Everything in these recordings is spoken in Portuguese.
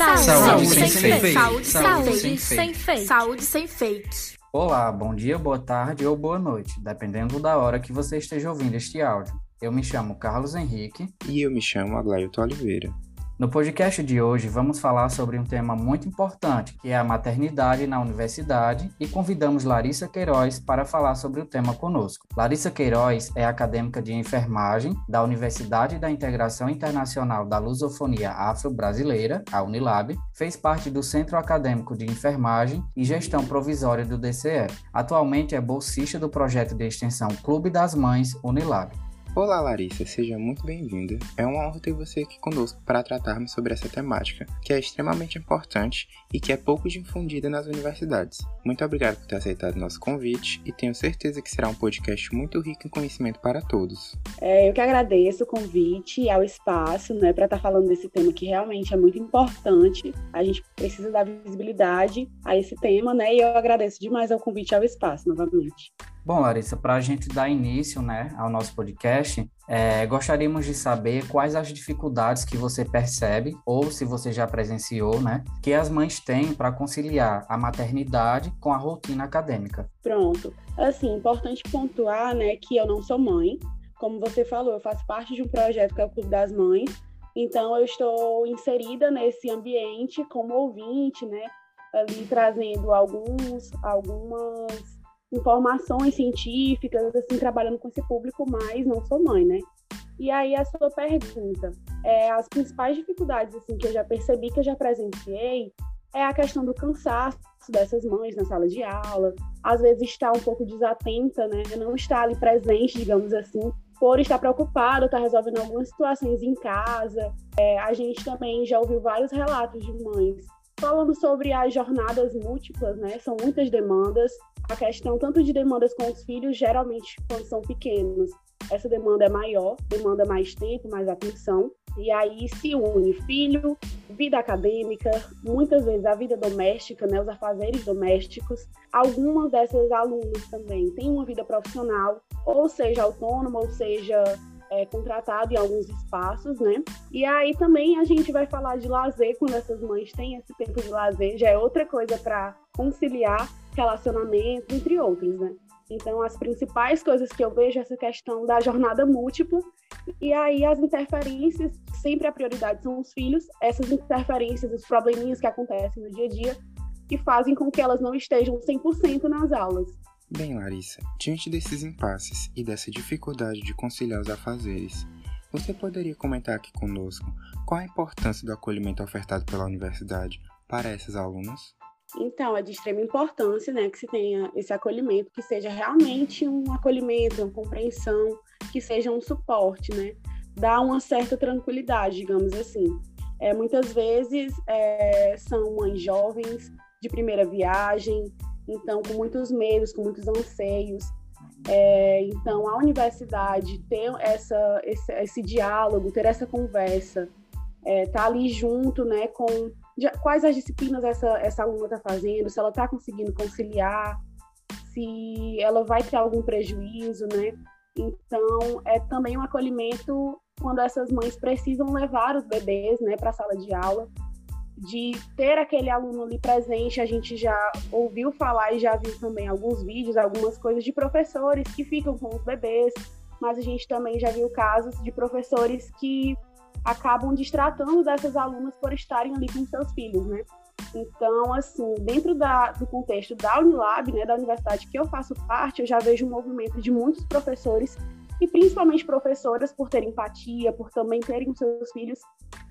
Saúde, saúde, sem, sem fake. Saúde, saúde, sem, sem fake. Saúde sem fake. Olá, bom dia, boa tarde ou boa noite, dependendo da hora que você esteja ouvindo este áudio. Eu me chamo Carlos Henrique. E eu me chamo Aglailton Oliveira. No podcast de hoje, vamos falar sobre um tema muito importante, que é a maternidade na universidade, e convidamos Larissa Queiroz para falar sobre o tema conosco. Larissa Queiroz é acadêmica de enfermagem da Universidade da Integração Internacional da Lusofonia Afro-Brasileira, a Unilab, fez parte do Centro Acadêmico de Enfermagem e Gestão Provisória do DCE. Atualmente é bolsista do projeto de extensão Clube das Mães Unilab. Olá, Larissa, seja muito bem-vinda. É uma honra ter você aqui conosco para tratarmos sobre essa temática, que é extremamente importante e que é pouco difundida nas universidades. Muito obrigado por ter aceitado nosso convite e tenho certeza que será um podcast muito rico em conhecimento para todos. É, eu que agradeço o convite e ao espaço né, para estar tá falando desse tema que realmente é muito importante. A gente precisa dar visibilidade a esse tema, né? E eu agradeço demais ao convite e ao espaço novamente. Bom, Larissa, para a gente dar início né, ao nosso podcast, é, gostaríamos de saber quais as dificuldades que você percebe, ou se você já presenciou, né, que as mães têm para conciliar a maternidade com a rotina acadêmica. Pronto. Assim, importante pontuar né, que eu não sou mãe. Como você falou, eu faço parte de um projeto que é o Clube das Mães, então eu estou inserida nesse ambiente como ouvinte, né, ali trazendo alguns, algumas informações científicas, assim, trabalhando com esse público, mas não sou mãe, né? E aí a sua pergunta, é, as principais dificuldades assim que eu já percebi, que eu já presenciei, é a questão do cansaço dessas mães na sala de aula, às vezes está um pouco desatenta, né? Não está ali presente, digamos assim, por estar preocupado, estar tá resolvendo algumas situações em casa. É, a gente também já ouviu vários relatos de mães falando sobre as jornadas múltiplas, né? São muitas demandas a questão tanto de demandas com os filhos, geralmente quando são pequenos, essa demanda é maior, demanda mais tempo, mais atenção, e aí se une filho, vida acadêmica, muitas vezes a vida doméstica, né, os afazeres domésticos. Algumas dessas alunas também têm uma vida profissional, ou seja, autônoma, ou seja, é, contratado em alguns espaços, né? E aí também a gente vai falar de lazer, quando essas mães têm esse tempo de lazer, já é outra coisa para conciliar relacionamento, entre outros, né? Então, as principais coisas que eu vejo é essa questão da jornada múltipla, e aí as interferências, sempre a prioridade são os filhos, essas interferências, os probleminhas que acontecem no dia a dia, que fazem com que elas não estejam 100% nas aulas. Bem, Larissa, diante desses impasses e dessa dificuldade de conciliar os afazeres, você poderia comentar aqui conosco qual a importância do acolhimento ofertado pela universidade para essas alunas? Então, é de extrema importância né, que se tenha esse acolhimento, que seja realmente um acolhimento, uma compreensão, que seja um suporte, né? Dá uma certa tranquilidade, digamos assim. É, muitas vezes é, são mães jovens, de primeira viagem, então com muitos medos, com muitos anseios. É, então, a universidade ter essa, esse, esse diálogo, ter essa conversa, é, tá ali junto, né, com de, quais as disciplinas essa, essa aluna está fazendo, se ela está conseguindo conciliar, se ela vai ter algum prejuízo, né? Então, é também um acolhimento quando essas mães precisam levar os bebês, né, para a sala de aula, de ter aquele aluno ali presente. A gente já ouviu falar e já viu também alguns vídeos, algumas coisas de professores que ficam com os bebês, mas a gente também já viu casos de professores que acabam distratando dessas alunas por estarem ali com seus filhos, né? Então, assim, dentro da, do contexto da Unilab, né, da universidade que eu faço parte, eu já vejo um movimento de muitos professores e principalmente professoras por terem empatia, por também terem seus filhos,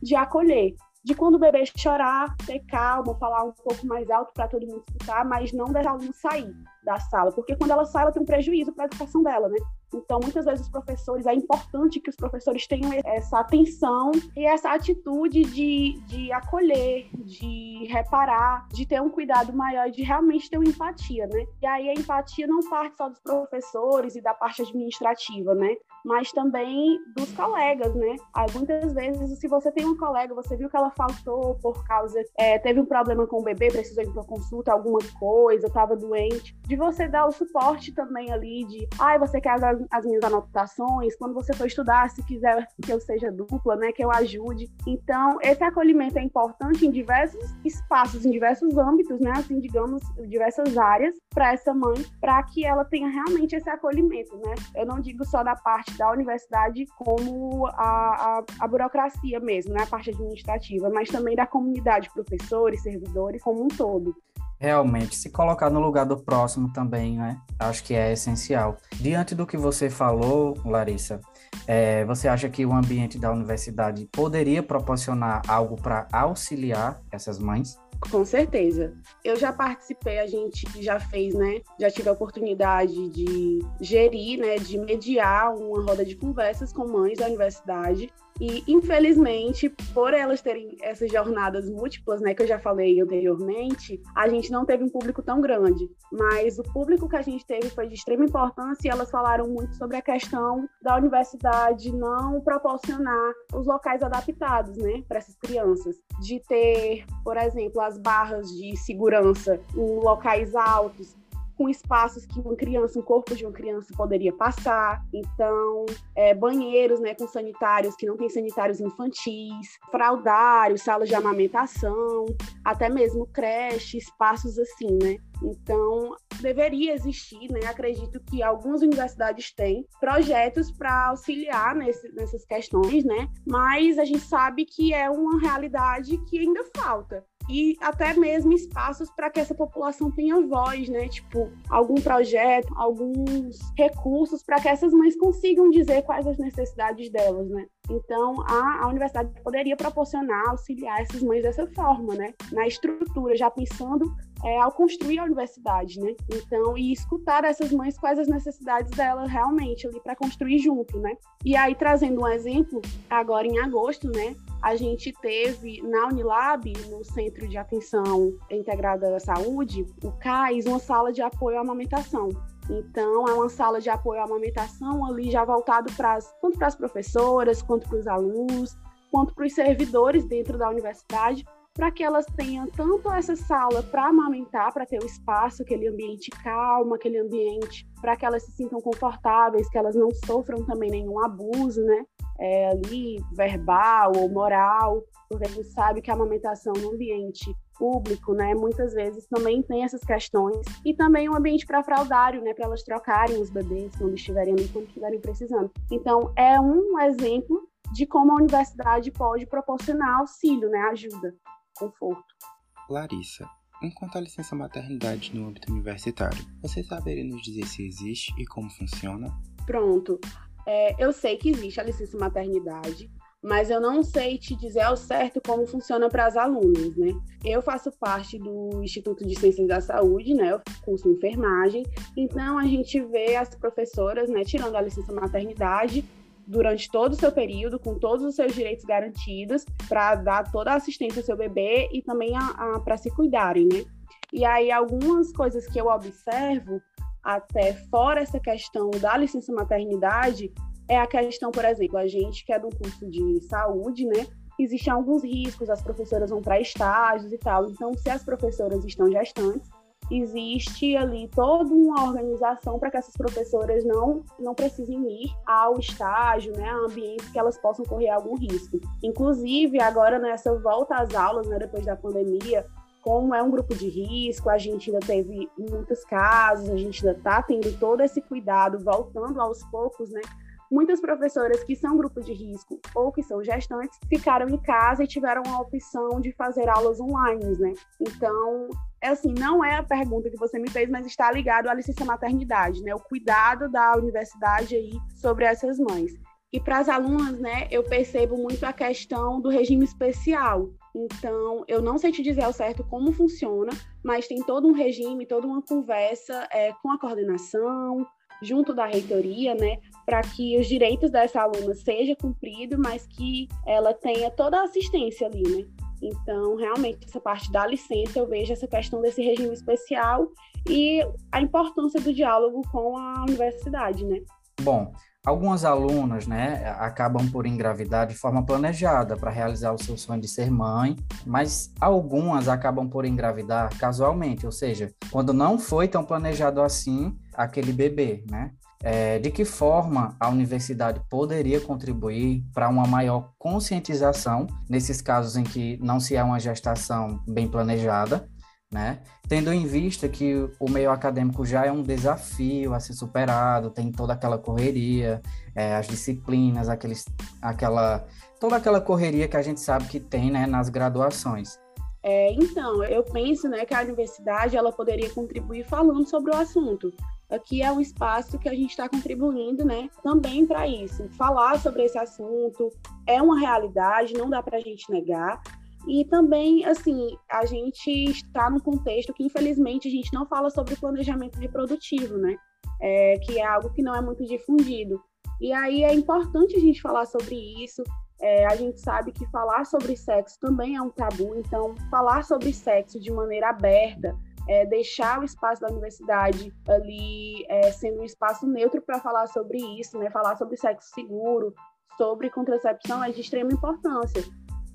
de acolher, de quando o bebê chorar, ter calma, falar um pouco mais alto para todo mundo escutar, mas não deixar o aluno sair da sala, porque quando ela sai, ela tem um prejuízo para a educação dela, né? Então, muitas vezes os professores, é importante que os professores tenham essa atenção e essa atitude de, de acolher, de reparar, de ter um cuidado maior, de realmente ter uma empatia, né? E aí a empatia não parte só dos professores e da parte administrativa, né? Mas também dos colegas, né? Muitas vezes, se você tem uma colega, você viu que ela faltou por causa, é, teve um problema com o bebê, precisou ir para consulta, alguma coisa, estava doente, de você dar o suporte também ali de, ai, ah, você quer as, as, minhas anotações, quando você for estudar, se quiser que eu seja dupla, né, que eu ajude. Então, esse acolhimento é importante em diversos espaços, em diversos âmbitos, né, assim, digamos, diversas áreas para essa mãe, para que ela tenha realmente esse acolhimento, né? Eu não digo só da parte da universidade como a, a, a burocracia mesmo, né, a parte administrativa, mas também da comunidade, professores, servidores, como um todo. Realmente, se colocar no lugar do próximo também, né? Acho que é essencial. Diante do que você falou, Larissa, é, você acha que o ambiente da universidade poderia proporcionar algo para auxiliar essas mães? Com certeza. Eu já participei, a gente já fez, né? Já tive a oportunidade de gerir, né? De mediar uma roda de conversas com mães da universidade e, infelizmente, por elas terem essas jornadas múltiplas, né, que eu já falei anteriormente, a gente não teve um público tão grande. Mas o público que a gente teve foi de extrema importância e elas falaram muito sobre a questão da universidade não proporcionar os locais adaptados, né, para essas crianças. De ter, por exemplo, as barras de segurança em locais altos, com espaços que uma criança, um corpo de uma criança poderia passar. Então, é, banheiros, né, com sanitários que não tem sanitários infantis, fraldários, salas de amamentação, até mesmo creche, espaços assim, né? Então, deveria existir, né? Acredito que algumas universidades têm projetos para auxiliar nesse, nessas questões, né? Mas a gente sabe que é uma realidade que ainda falta e até mesmo espaços para que essa população tenha voz, né? Tipo, algum projeto, alguns recursos para que essas mães consigam dizer quais as necessidades delas, né? Então, a, a universidade poderia proporcionar, auxiliar essas mães dessa forma, né? Na estrutura, já pensando é, ao construir a universidade, né? Então, e escutar essas mães quais as necessidades delas realmente ali para construir junto, né? E aí, trazendo um exemplo, agora em agosto, né? A gente teve na Unilab, no Centro de Atenção Integrada à Saúde, o CAIS, uma sala de apoio à amamentação. Então, é uma sala de apoio à amamentação ali já voltado para tanto para as professoras, quanto para os alunos, quanto para os servidores dentro da universidade, para que elas tenham tanto essa sala para amamentar, para ter o espaço, aquele ambiente calmo, aquele ambiente para que elas se sintam confortáveis, que elas não sofram também nenhum abuso, né? É, ali verbal ou moral, porque a gente sabe que a amamentação no ambiente público, né, muitas vezes também tem essas questões e também um ambiente para fraudário, né, para elas trocarem os bebês quando estiverem ali, quando estiverem precisando. Então, é um exemplo de como a universidade pode proporcionar auxílio, né, ajuda conforto. Larissa, enquanto à licença maternidade no âmbito universitário, você saberia nos dizer se existe e como funciona? Pronto. É, eu sei que existe a licença maternidade, mas eu não sei te dizer ao certo como funciona para as alunas, né? Eu faço parte do Instituto de Ciências da Saúde, né? Eu curso enfermagem, então a gente vê as professoras, né, tirando a licença maternidade durante todo o seu período, com todos os seus direitos garantidos, para dar toda a assistência ao seu bebê e também para se cuidarem, né? E aí, algumas coisas que eu observo, até fora essa questão da licença maternidade, é a questão, por exemplo, a gente que é do curso de saúde, né? Existem alguns riscos, as professoras vão para estágios e tal. Então, se as professoras estão gestantes, existe ali toda uma organização para que essas professoras não, não precisem ir ao estágio, né, a ambientes que elas possam correr algum risco. Inclusive, agora nessa volta às aulas, né, depois da pandemia, como é um grupo de risco, a gente ainda teve muitos casos, a gente ainda está tendo todo esse cuidado, voltando aos poucos, né, Muitas professoras que são grupo de risco ou que são gestantes ficaram em casa e tiveram a opção de fazer aulas online, né? Então, é assim, não é a pergunta que você me fez, mas está ligado à licença maternidade, né? O cuidado da universidade aí sobre essas mães. E para as alunas, né, eu percebo muito a questão do regime especial. Então, eu não sei te dizer ao certo como funciona, mas tem todo um regime, toda uma conversa é, com a coordenação, junto da reitoria, né, para que os direitos dessa aluna sejam cumpridos, mas que ela tenha toda a assistência ali, né? Então, realmente, essa parte da licença, eu vejo essa questão desse regime especial e a importância do diálogo com a universidade, né? Bom, Algumas alunas, né, acabam por engravidar de forma planejada para realizar o seu sonho de ser mãe, mas algumas acabam por engravidar casualmente, ou seja, quando não foi tão planejado assim aquele bebê, né? É, de que forma a universidade poderia contribuir para uma maior conscientização nesses casos em que não se há uma gestação bem planejada né? Tendo em vista que o meio acadêmico já é um desafio a ser superado, tem toda aquela correria, é, as disciplinas, aqueles, aquela, toda aquela correria que a gente sabe que tem né, nas graduações. É, então, eu penso né, que a universidade ela poderia contribuir falando sobre o assunto. Aqui é um espaço que a gente está contribuindo né, também para isso. Falar sobre esse assunto é uma realidade, não dá para a gente negar, e também, assim, a gente está num contexto que, infelizmente, a gente não fala sobre planejamento reprodutivo, né? É, que é algo que não é muito difundido. E aí é importante a gente falar sobre isso. É, a gente sabe que falar sobre sexo também é um tabu, então, falar sobre sexo de maneira aberta, é, deixar o espaço da universidade ali é, sendo um espaço neutro para falar sobre isso, né? Falar sobre sexo seguro, sobre contracepção é de extrema importância.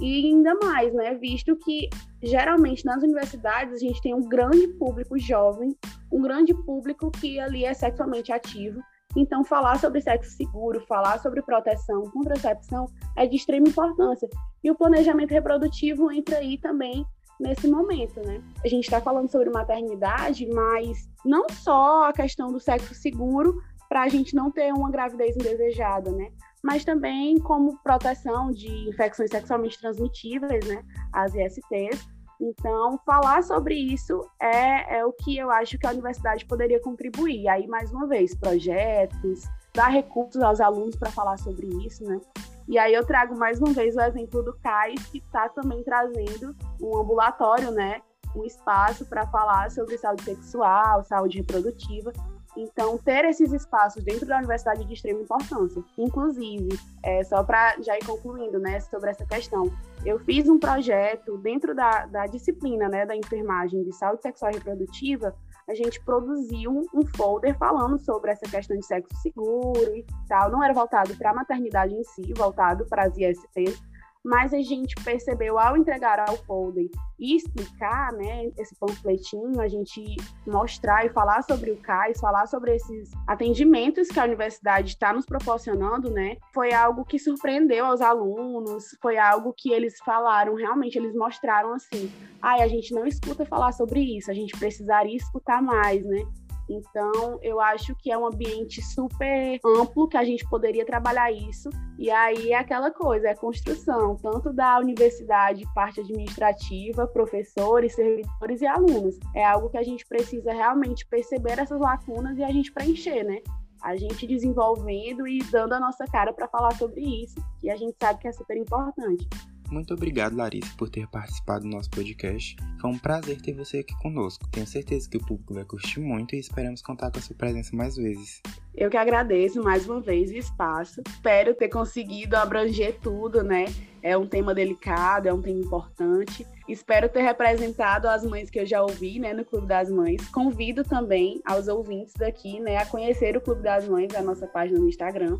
E ainda mais, né, visto que geralmente nas universidades a gente tem um grande público jovem, um grande público que ali é sexualmente ativo. Então, falar sobre sexo seguro, falar sobre proteção, contracepção é de extrema importância. E o planejamento reprodutivo entra aí também nesse momento, né? A gente está falando sobre maternidade, mas não só a questão do sexo seguro para a gente não ter uma gravidez indesejada, né? Mas também como proteção de infecções sexualmente transmitíveis, né, as ISTs. Então, falar sobre isso é, é o que eu acho que a universidade poderia contribuir. Aí, mais uma vez, projetos, dar recursos aos alunos para falar sobre isso, né? E aí eu trago mais uma vez o exemplo do CAIS, que está também trazendo um ambulatório, né? Um espaço para falar sobre saúde sexual, saúde reprodutiva, então, ter esses espaços dentro da universidade é de extrema importância. Inclusive, é, só para já ir concluindo né, sobre essa questão, eu fiz um projeto dentro da, da disciplina né, da enfermagem de saúde sexual e reprodutiva, a gente produziu um folder falando sobre essa questão de sexo seguro e tal. Não era voltado para a maternidade em si, voltado para as ISTs, mas a gente percebeu ao entregar ao folder e explicar, né, esse panfletinho, a gente mostrar e falar sobre o CAIS, falar sobre esses atendimentos que a universidade está nos proporcionando, né, foi algo que surpreendeu aos alunos, foi algo que eles falaram, realmente eles mostraram assim, ai, ah, a gente não escuta falar sobre isso, a gente precisaria escutar mais, né, então, eu acho que é um ambiente super amplo que a gente poderia trabalhar isso. E aí é aquela coisa, é construção, tanto da universidade, parte administrativa, professores, servidores e alunos. É algo que a gente precisa realmente perceber essas lacunas e a gente preencher, né? a gente desenvolvendo e dando a nossa cara para falar sobre isso, que a gente sabe que é super importante. Muito obrigado, Larissa, por ter participado do nosso podcast. Foi um prazer ter você aqui conosco. Tenho certeza que o público vai curtir muito e esperamos contar com a sua presença mais vezes. Eu que agradeço mais uma vez o espaço. Espero ter conseguido abranger tudo, né? É um tema delicado, é um tema importante. Espero ter representado as mães que eu já ouvi, né, no Clube das Mães. Convido também aos ouvintes daqui, né, a conhecer o Clube das Mães, a nossa página no Instagram.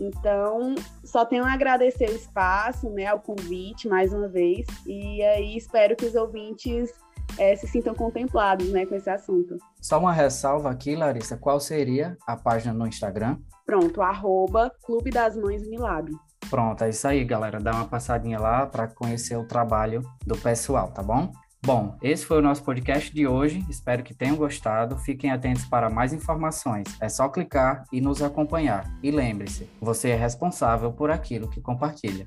Então, só tenho a agradecer o espaço, né, ao convite mais uma vez, e aí espero que os ouvintes é, se sintam contemplados, né, com esse assunto. Só uma ressalva aqui, Larissa, qual seria a página no Instagram? Pronto, arroba Clube das Mães Unilab. Pronto, é isso aí, galera. Dá uma passadinha lá para conhecer o trabalho do pessoal, tá bom? Bom, esse foi o nosso podcast de hoje. Espero que tenham gostado. Fiquem atentos para mais informações. É só clicar e nos acompanhar. E lembre-se, você é responsável por aquilo que compartilha.